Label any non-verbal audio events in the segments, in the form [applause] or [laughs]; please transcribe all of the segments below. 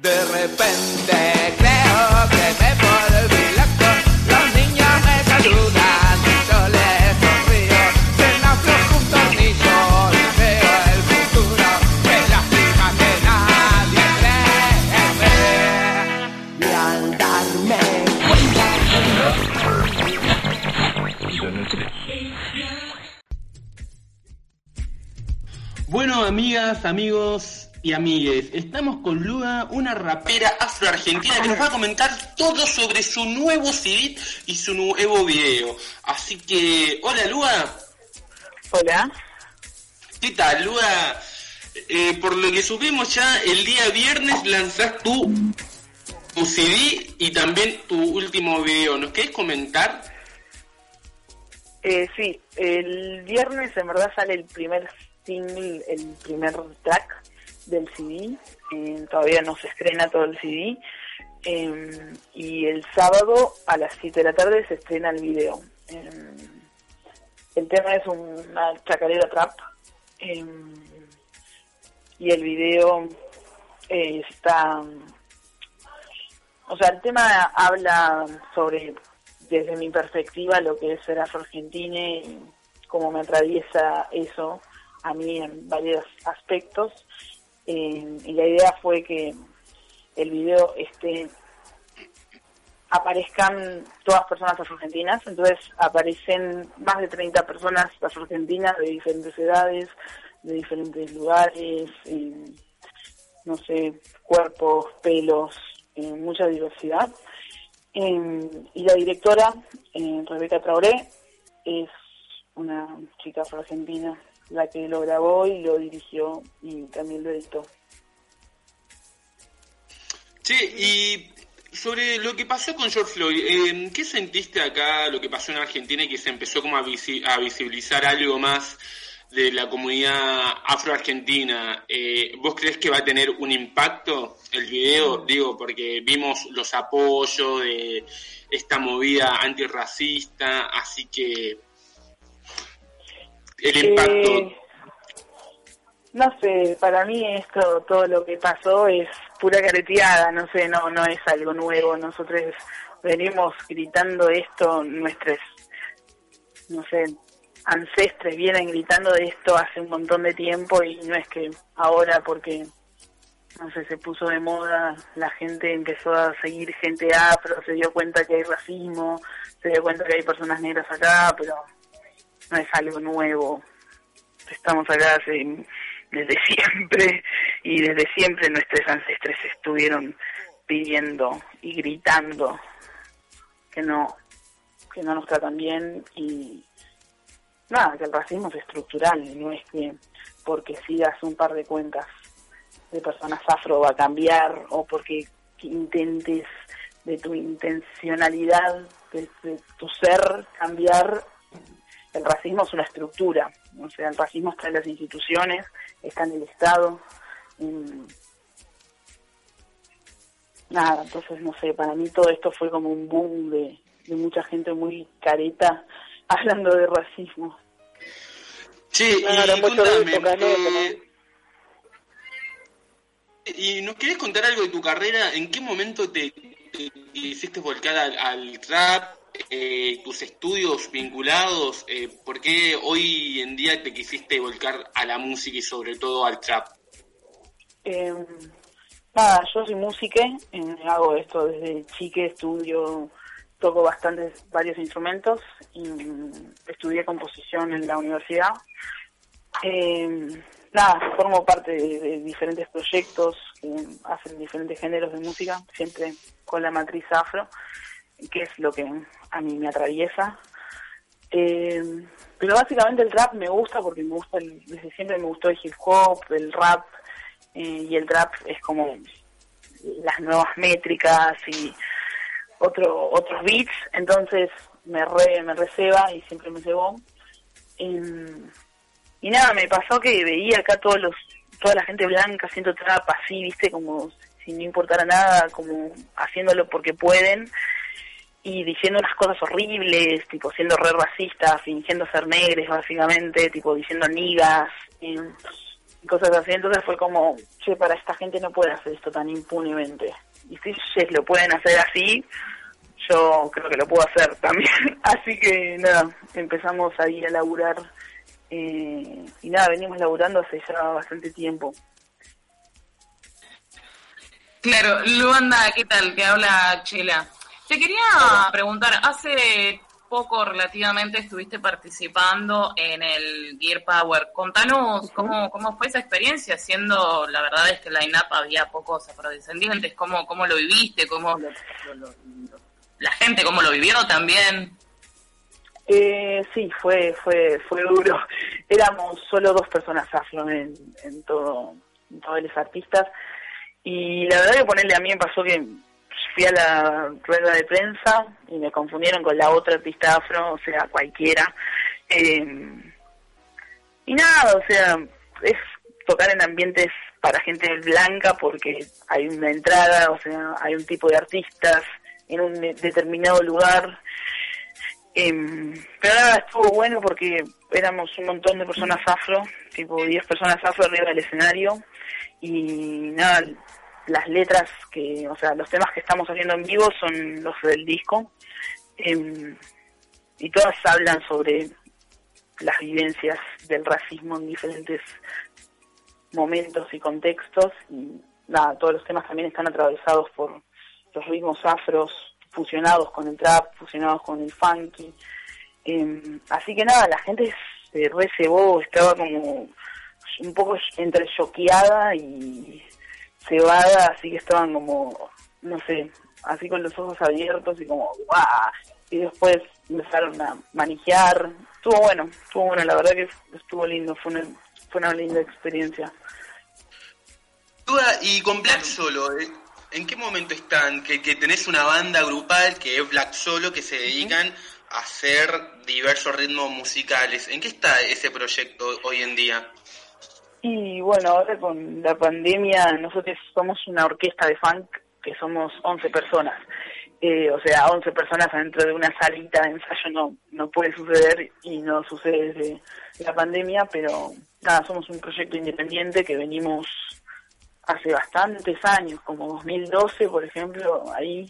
De repente creo que me volví loco, los niños me saludan, yo les sonrío, se me afloja un tornillo y veo el futuro, qué lástima que nadie cree. Y al darme Bueno, amigas, amigos y amigues, estamos con Lua, una rapera afroargentina que nos va a comentar todo sobre su nuevo CD y su nuevo video. Así que, hola Lua, Hola. ¿qué tal Lua? Eh, por lo que supimos ya, el día viernes lanzás tu, tu CD y también tu último video. ¿Nos querés comentar? Eh, sí, el viernes en verdad sale el primer single, el primer track del CD. eh, todavía no se estrena todo el CD. eh, y el sábado a las 7 de la tarde se estrena el video. Eh, el tema es una chacarera trap. eh, y el video eh, está... O sea, el tema habla sobre, desde mi perspectiva, lo que es ser afro-argentine y cómo me atraviesa eso a mí en varios aspectos. Eh, y la idea fue que el video esté aparezcan todas personas afro-argentinas, entonces aparecen más de 30 personas afro-argentinas de diferentes edades, de diferentes lugares, no sé, cuerpos, pelos, eh, mucha diversidad. Eh, y la directora, eh, Rebeca Traoré, es una chica afro-argentina la que lo grabó y lo dirigió y también lo editó. Che, y sobre lo que pasó con George Floyd, eh, ¿qué sentiste acá, lo que pasó en Argentina y que se empezó como a, visi- a visibilizar algo más de la comunidad afroargentina? Eh, ¿Vos crees que va a tener un impacto el video? Digo, porque vimos los apoyos de esta movida antirracista, así que el impacto... Eh, no sé, para mí esto, todo lo que pasó es pura careteada, no sé, no, no es algo nuevo. Nosotros venimos gritando esto, nuestros, no sé, ancestres vienen gritando de esto hace un montón de tiempo y no es que ahora porque, no sé, se puso de moda, la gente empezó a seguir gente afro, se dio cuenta que hay racismo, se dio cuenta que hay personas negras acá, pero no es algo nuevo. Estamos acá desde siempre y desde siempre nuestros ancestres estuvieron pidiendo y gritando que no que no nos tratan bien y nada, que el racismo es estructural, no es que porque sigas un par de cuentas de personas afro va a cambiar o porque intentes de tu intencionalidad, de tu ser cambiar el racismo es una estructura, o sea, el racismo está en las instituciones, está en el Estado. en- Nada, entonces no sé, para mí todo esto fue como un boom de, de mucha gente muy careta [laughs] hablando de racismo. Claro, y mucho contame, eh, ¿y nos querés contar algo de tu carrera? ¿En qué momento te, te hiciste volcar al, al rap? Eh, ¿Tus estudios vinculados? Eh, ¿Por qué hoy en día te quisiste volcar a la música y sobre todo al trap? Eh, nada, yo soy música, eh, hago esto desde chique, estudio, toco bastantes, varios instrumentos y mm, estudié composición en la universidad. Eh, nada, formo parte de diferentes proyectos hacen diferentes géneros de música, siempre con la matriz afro, que es lo que a mí me atraviesa. Eh, pero básicamente el rap me gusta porque me gusta, el- desde siempre me gustó el hip hop, el rap, eh, y el trap es como las nuevas métricas y otro otros beats entonces me re, me receba y siempre me cebó Em, y nada me pasó que veía acá todos los toda la gente blanca haciendo trap así viste como si no importara nada como haciéndolo porque pueden y diciendo unas cosas horribles, tipo siendo re racistas, fingiendo ser negres básicamente, tipo diciendo nigas. y cosas así. Entonces fue como, che, para esta gente no puede hacer esto tan impunemente. Y si ellos lo pueden hacer así, yo creo que lo puedo hacer también. [laughs] así que nada, empezamos ahí a laburar. Eh, y nada, venimos laburando hace ya bastante tiempo. Claro, Luanda, ¿qué tal? Te habla Chela. Te quería preguntar, hace poco relativamente estuviste participando en el Gear Power. Contanos cómo, cómo fue esa experiencia, siendo la verdad es que en la INAP había pocos afrodescendientes, cómo, cómo lo viviste, cómo la gente cómo lo vivió también. Eh, sí, fue fue fue duro. [laughs] Éramos solo dos personas afro en, en todo, en todos los artistas y la verdad que ponerle a mí me pasó que fui a la rueda de prensa y me confundieron con la otra artista afro, o sea, cualquiera. Eh, y nada, o sea, es tocar en ambientes para gente blanca porque hay una entrada, o sea, hay un tipo de artistas en un determinado lugar. Eh, pero nada, estuvo bueno porque éramos un montón de personas afro, tipo 10 personas afro arriba del escenario. Y nada, las letras que, o sea, los temas que estamos haciendo en vivo son los del disco. Em, y todas hablan sobre las vivencias del racismo en diferentes momentos y contextos. Y nada, todos los temas también están atravesados por los ritmos afros fusionados con el trap, fusionados con el funky. Em, así que nada, la gente se recebó, estaba como un poco entre choqueada y cebada, así que estaban como, no sé, así con los ojos abiertos y como, ¡guau! Y después empezaron a manejar. Estuvo bueno, estuvo bueno, la verdad que estuvo lindo, fue una, fue una linda experiencia. Y con Black Solo, ¿eh? ¿En qué momento están? Que, que tenés una banda grupal que es Black Solo, que se dedican a hacer diversos ritmos musicales. ¿En qué está ese proyecto hoy en día? Y bueno, ahora con la pandemia nosotros somos una orquesta de funk que somos 11 personas. Eh, o sea, 11 personas dentro de una salita de ensayo no, no puede suceder y no sucede desde la pandemia, pero nada, somos un proyecto independiente que venimos hace bastantes años, como 2012, por ejemplo, ahí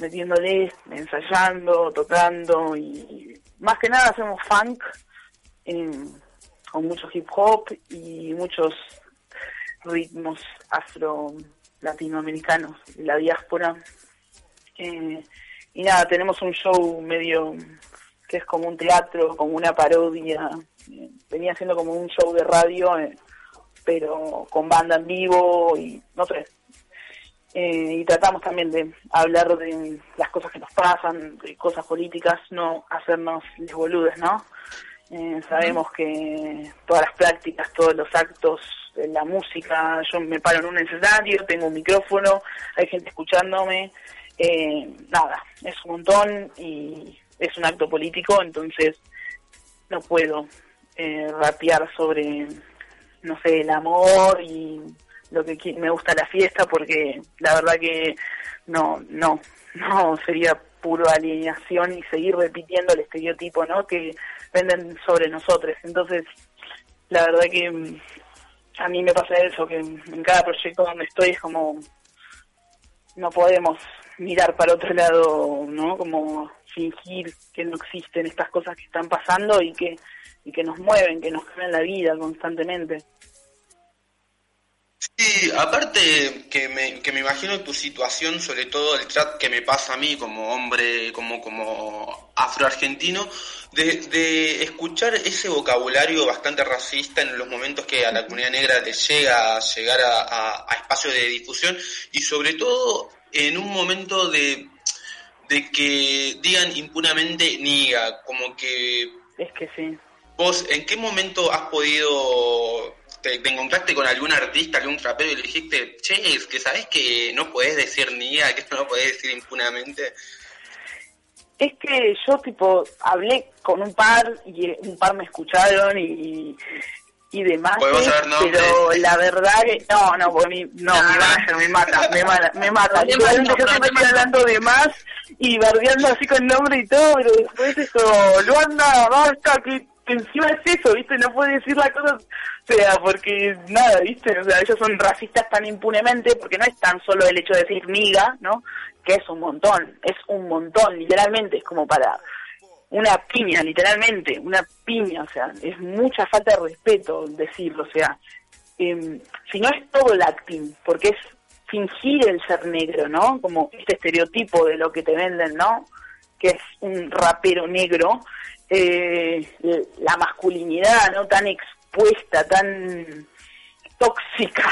metiéndole, ensayando, tocando y más que nada hacemos funk. En, con mucho hip hop y muchos ritmos afro latinoamericanos de la diáspora. Eh, y nada, tenemos un show medio que es como un teatro, como una parodia. Venía siendo como un show de radio, eh, pero con banda en vivo y no sé. y tratamos también de hablar de las cosas que nos pasan, de cosas políticas, no hacernos les boludes, ¿no? Eh, sabemos que todas las prácticas, todos los actos, la música, yo me paro en un escenario, tengo un micrófono, hay gente escuchándome, eh, nada, es un montón y es un acto político, entonces no puedo eh, rapear sobre, no sé, el amor y lo que me gusta la fiesta porque la verdad que no, no, no sería puro alineación y seguir repitiendo el estereotipo, ¿no? Que venden sobre nosotros. Entonces, la verdad que mm, a mí me pasa eso, que en cada proyecto donde estoy es como no podemos mirar para otro lado, ¿no? Como fingir que no existen estas cosas que están pasando y que y que nos mueven, que nos cambian la vida constantemente. Sí, aparte que me, que me imagino tu situación, sobre todo el chat que me pasa a mí como hombre, como, como afroargentino, de, de escuchar ese vocabulario bastante racista en los momentos que a la comunidad negra le llega a llegar a, a, espacios de difusión y sobre todo en un momento de, de que digan impunamente niga, como que... Es que sí. ¿Vos en qué momento has podido te, encontraste con algún artista, algún trapero y le dijiste, che, es que sabes que no puedes decir ni a, que esto no puedes decir impunamente? Es que yo, tipo, hablé con un par y un par me escucharon y, y demás. Pero la verdad que. No, no, porque mi, no, mi manager me mata, me mata, me mata. [laughs] Yo siempre estoy hablando de más y bardeando así con nombre y todo, pero después es como, Luanda, basta, que encima es eso, ¿viste? No puede decir la cosa, o sea, porque nada, ¿viste? O sea, ellos son racistas tan impunemente, porque no es tan solo el hecho de decir niga, ¿no? Que es un montón, es un montón, literalmente, es como para una piña, literalmente, una piña, o sea, es mucha falta de respeto decirlo, o sea, eh, si no es todo el acting, porque es fingir el ser negro, ¿no? Como este estereotipo de lo que te venden, ¿no? Que es un rapero negro, eh, la masculinidad, ¿no? Tan expuesta, tan tóxica,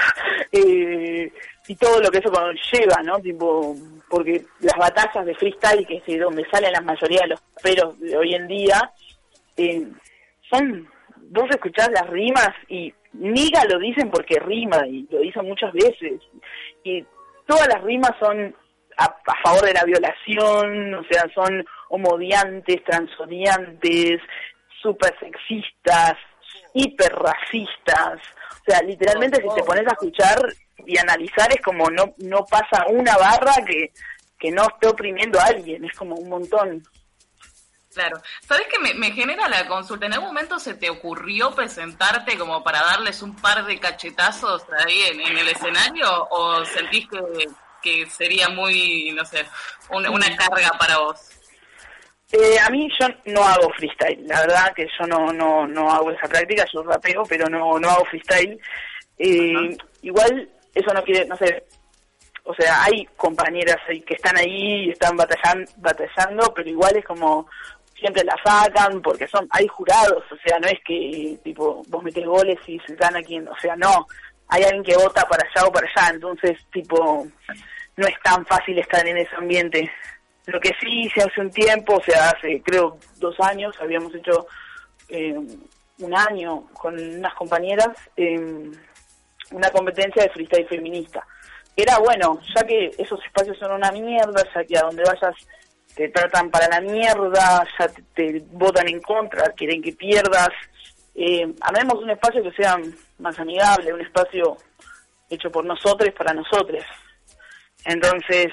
eh, y todo lo que eso conlleva, ¿no? Tipo, porque las batallas de freestyle, que es donde salen la mayoría de los raperos de hoy en día, eh, son, vos escuchás las rimas y Niga lo dicen porque rima y lo dicen muchas veces. Y todas las rimas son a, favor de la violación, o sea, son homodiantes, transodiantes, super sexistas, hiperracistas. O sea, literalmente si te pones a escuchar y analizar es como no no pasa una barra que, que no esté oprimiendo a alguien, es como un montón. Claro. ¿Sabes qué me, me, genera la consulta? ¿En algún momento se te ocurrió presentarte como para darles un par de cachetazos ahí en, el escenario? ¿O sentís que, que sería muy, no sé, una, una carga para vos? Eh, a mí yo no hago freestyle, la verdad que yo no, no, no hago esa práctica, yo rapeo, pero no, no hago freestyle. Eh, igual eso no quiere, no sé, o sea, hay compañeras que están ahí y están batallando, batallando, pero igual es como siempre la sacan porque son hay jurados, o sea, no es que tipo vos metes goles y se gana quien, o sea, no, hay alguien que vota para allá o para allá, entonces tipo no es tan fácil estar en ese ambiente. Lo que sí hice hace un tiempo, o sea, hace creo dos años, habíamos hecho eh, un año con unas compañeras eh, una competencia de freestyle feminista. Era bueno, ya que esos espacios son una mierda, ya que a donde vayas te tratan para la mierda, ya te, votan en contra, quieren que pierdas. Eh, armemos un espacio que sea más amigable, un espacio hecho por nosotros, para nosotros. Entonces,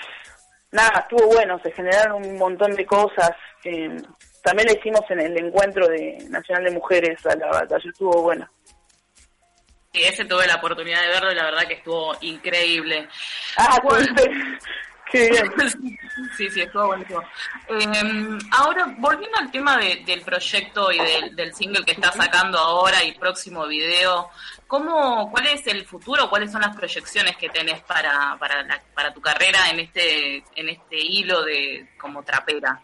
nada, estuvo bueno, se generaron un montón de cosas. Eh, también lo hicimos en el encuentro de Nacional de Mujeres a la batalla, estuvo bueno. Sí, ese tuve la oportunidad de verlo y la verdad que estuvo increíble. Ah, pues, [laughs] Qué bien. [laughs] Sí, sí, estuvo buenísimo. Eh, ahora, volviendo al tema de, del proyecto y del, del, single que estás sacando ahora y próximo video, ¿cómo, ¿cuál es el futuro? ¿Cuáles son las proyecciones que tenés para, para, la, para tu carrera en este, en este hilo de como trapera?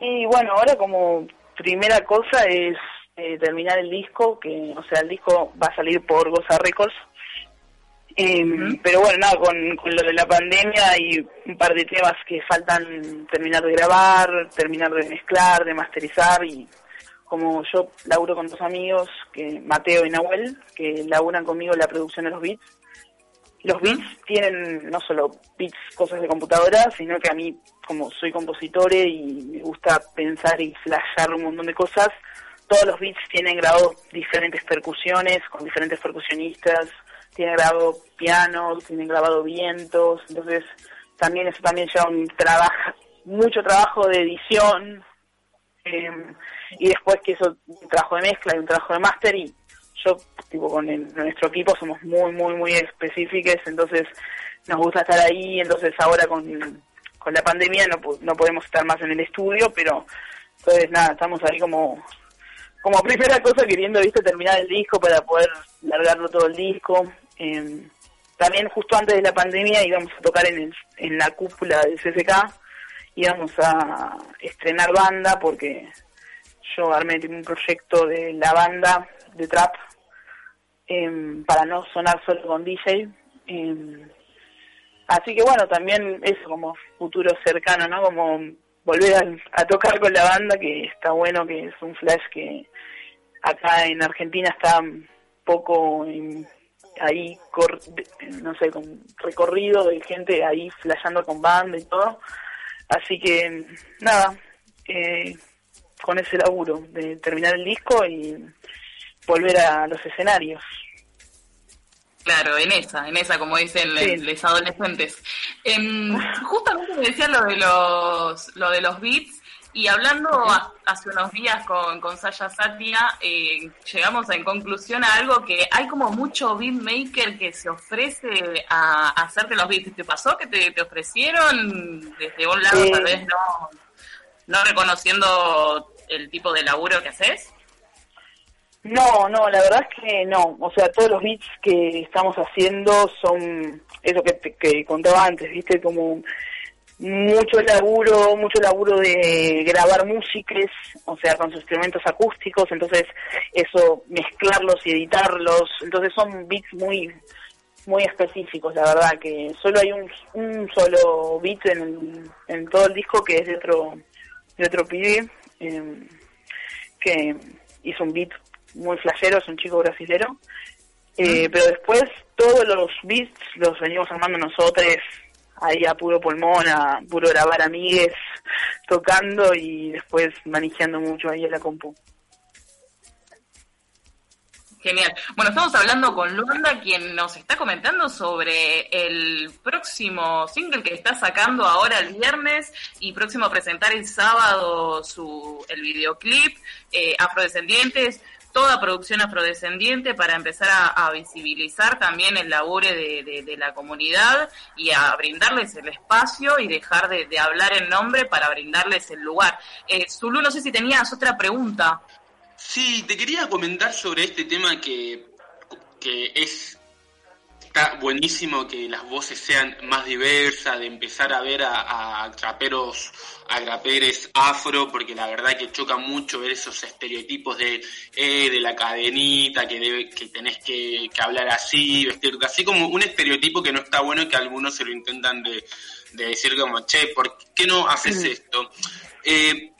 Y bueno, ahora como primera cosa es eh, terminar el disco, que o sea, el disco va a salir por Goza Records eh, Pero bueno, nada, con, lo de la pandemia y un par de temas que faltan terminar de grabar, terminar de mezclar, de masterizar y como yo laburo con dos amigos, que Mateo y Nahuel, que laburan conmigo la producción de los beats. Los beats tienen no solo beats, cosas de computadora, sino que a mí, como soy compositor y me gusta pensar y flashar un montón de cosas, todos los beats tienen grabado diferentes percusiones, con diferentes percusionistas, tiene grabado pianos, tienen grabado vientos, entonces también eso también lleva un trabajo, mucho trabajo de edición, eh, y después que eso, un trabajo de mezcla y un trabajo de máster, y yo, tipo, con nuestro equipo somos muy, muy, muy específicos, entonces nos gusta estar ahí, entonces ahora con, con la pandemia no, no podemos estar más en el estudio, pero entonces nada, estamos ahí como como primera cosa queriendo viste terminar el disco para poder largarlo todo el disco eh, también justo antes de la pandemia íbamos a tocar en, en la cúpula del CCK, íbamos a estrenar banda porque yo armé un proyecto de la banda de trap em, para no sonar solo con DJ. Em, así que bueno, también eso como futuro cercano, ¿no? Como volver a, tocar con la banda, que está bueno, que es un flash que acá en Argentina está poco ahí, no sé, con recorrido de gente ahí flasheando con banda y todo. Así que, nada, eh, con ese laburo de terminar el disco y volver a los escenarios. Claro, en esa, en esa, como dicen los adolescentes. Eh, justamente me decía lo de los, lo de los beats Y hablando hace unos días con, con Sasha Satia, eh, llegamos en conclusión a algo que hay como mucho beatmaker que se ofrece a, hacerte los beats. ¿Te pasó que te, ofrecieron desde un lado tal vez no, no reconociendo el tipo de laburo que haces? No, no, la verdad es que no. O sea, todos los beats que estamos haciendo son eso que, que contaba antes, ¿viste? Como mucho laburo, mucho laburo de grabar músicas, o sea, con sus instrumentos acústicos, entonces eso, mezclarlos y editarlos, entonces son beats muy muy específicos, la verdad, que solo hay un, un solo beat en, en todo el disco que es de otro, de otro pibe, em, que hizo un beat muy flashero, es un chico brasilero, eh, pero después todos los beats los venimos armando nosotros ahí a puro pulmón, a puro grabar amigues tocando y después manejando mucho ahí en la compu. Genial. Bueno, estamos hablando con Luanda, quien nos está comentando sobre el próximo single que está sacando ahora el viernes y próximo a presentar el sábado su el videoclip eh, Afrodescendientes toda producción afrodescendiente para empezar a, visibilizar también el labore de, la comunidad y a brindarles el espacio y dejar de, hablar en nombre para brindarles el lugar. Eh, Zulu, no sé si tenías otra pregunta. Sí, te quería comentar sobre este tema que, que es está buenísimo que las voces sean más diversas, de empezar a ver a, a traperos, a graperes afro, porque la verdad que choca mucho ver esos estereotipos de, eh, de la cadenita, que, debe, que tenés que, hablar así, vestir así como un estereotipo que no está bueno y que algunos se lo intentan de, decir como, che, ¿por qué no haces esto? Eh,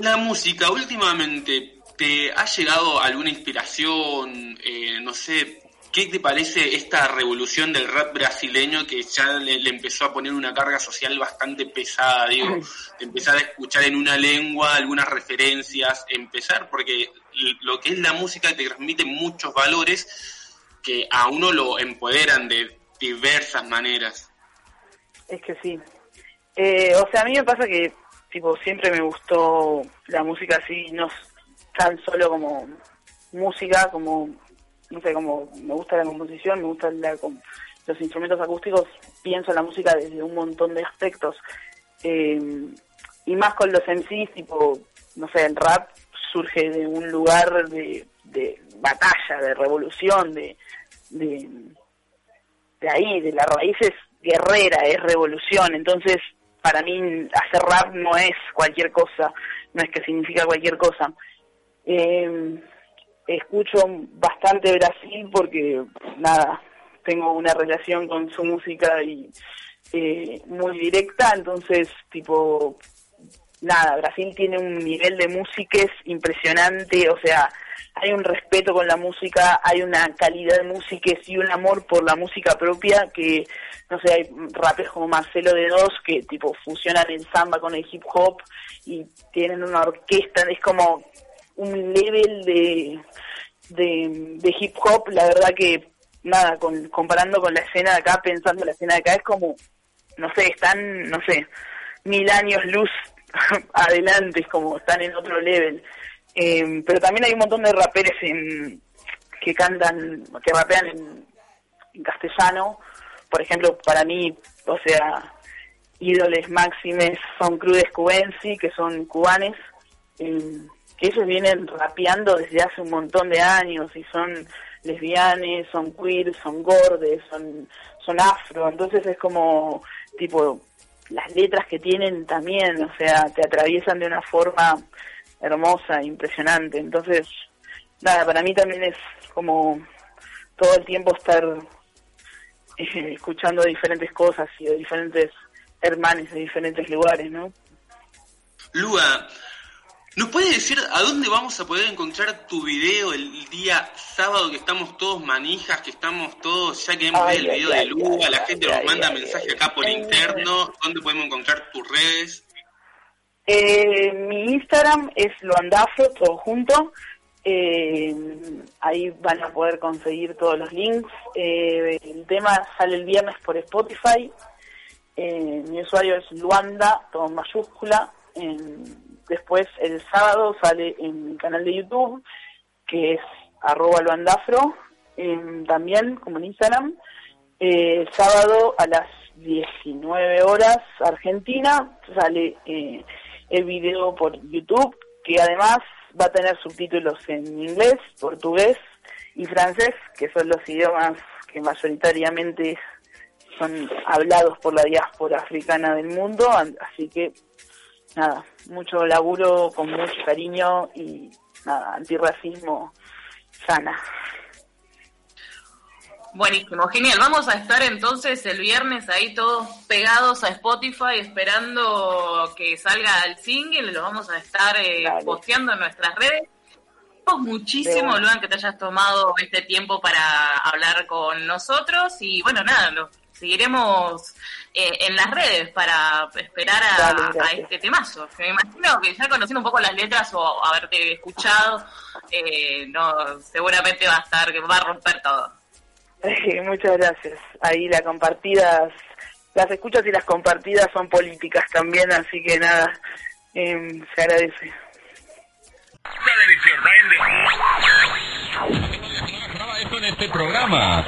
la música, últimamente, ¿te ha llegado alguna inspiración, eh, no sé, ¿Qué te parece esta revolución del rap brasileño que ya le, empezó a poner una carga social bastante pesada, digo, empezar a escuchar en una lengua algunas referencias, empezar, porque lo que es la música te transmite muchos valores que a uno lo empoderan de diversas maneras. Es que sí. Eh, o sea, a mí me pasa que, tipo, siempre me gustó la música así, no tan solo como música, como no sé, como me gusta la composición, me gustan los instrumentos acústicos, pienso en la música desde un montón de aspectos. Eh, y más con los MCs, tipo, no sé, el rap surge de un lugar de, batalla, de revolución, de, de, de ahí, de las raíces guerrera, es revolución. Entonces, para mí, hacer rap no es cualquier cosa, no es que significa cualquier cosa. Eh, escucho bastante Brasil porque, nada, tengo una relación con su música y eh, muy directa, entonces, tipo, nada, Brasil tiene un nivel de música impresionante, o sea, hay un respeto con la música, hay una calidad de música y un amor por la música propia que, no sé, hay rapes como Marcelo de Dos que tipo fusionan el samba con el hip hop y tienen una orquesta, es como un level de, de, hip hop, la verdad que nada, con, comparando con la escena de acá, pensando la escena de acá, es como, no sé, están, no sé, mil años luz [laughs] adelante, es como están en otro level. Em, pero también hay un montón de raperes en, que cantan, que rapean en, castellano. Por ejemplo, para mí, o sea, ídoles máximes son Crudes Cubensi, que son cubanes. Em, que ellos vienen rapeando desde hace un montón de años y son lesbianes, son queer, son gordes, son, son afro, entonces es como tipo las letras que tienen también, o sea, te atraviesan de una forma hermosa, impresionante, entonces nada, para mí también es como todo el tiempo estar [laughs] escuchando diferentes cosas y de diferentes hermanos de diferentes lugares, ¿no? Lua, ¿Nos puede decir a dónde vamos a poder encontrar tu video el día sábado que estamos todos manijas, que estamos todos, ya que hemos visto el video de Luga, la gente nos manda mensaje acá por interno, ¿dónde podemos encontrar tus redes? Eh, mi Instagram es loandafro, todo junto. Eh, ahí van a poder conseguir todos los links. Eh, el tema sale el viernes por Spotify. mi usuario es Luanda, todo en mayúscula. En, después el sábado sale en mi canal de YouTube, que es arroba loandafro, también como en Instagram. Eh, sábado a las 19 horas Argentina sale eh, el video por YouTube, que además va a tener subtítulos en inglés, portugués y francés, que son los idiomas que mayoritariamente son hablados por la diáspora africana del mundo, así que nada, mucho laburo con mucho cariño y nada, antirracismo sana. Buenísimo, genial. Vamos a estar entonces el viernes ahí todos pegados a Spotify esperando que salga el single. Lo vamos a estar eh, posteando en nuestras redes. Muchísimo, Luan, que te hayas tomado este tiempo para hablar con nosotros. Y bueno, nada, lo seguiremos eh, en las redes para esperar a, este temazo. Me imagino que ya conociendo un poco las letras o haberte escuchado, eh, no seguramente va a estar, que va a romper todo. Muchas gracias. Ahí las compartidas, las escuchas y las compartidas son políticas también, así que nada, eh, se agradece. en este programa.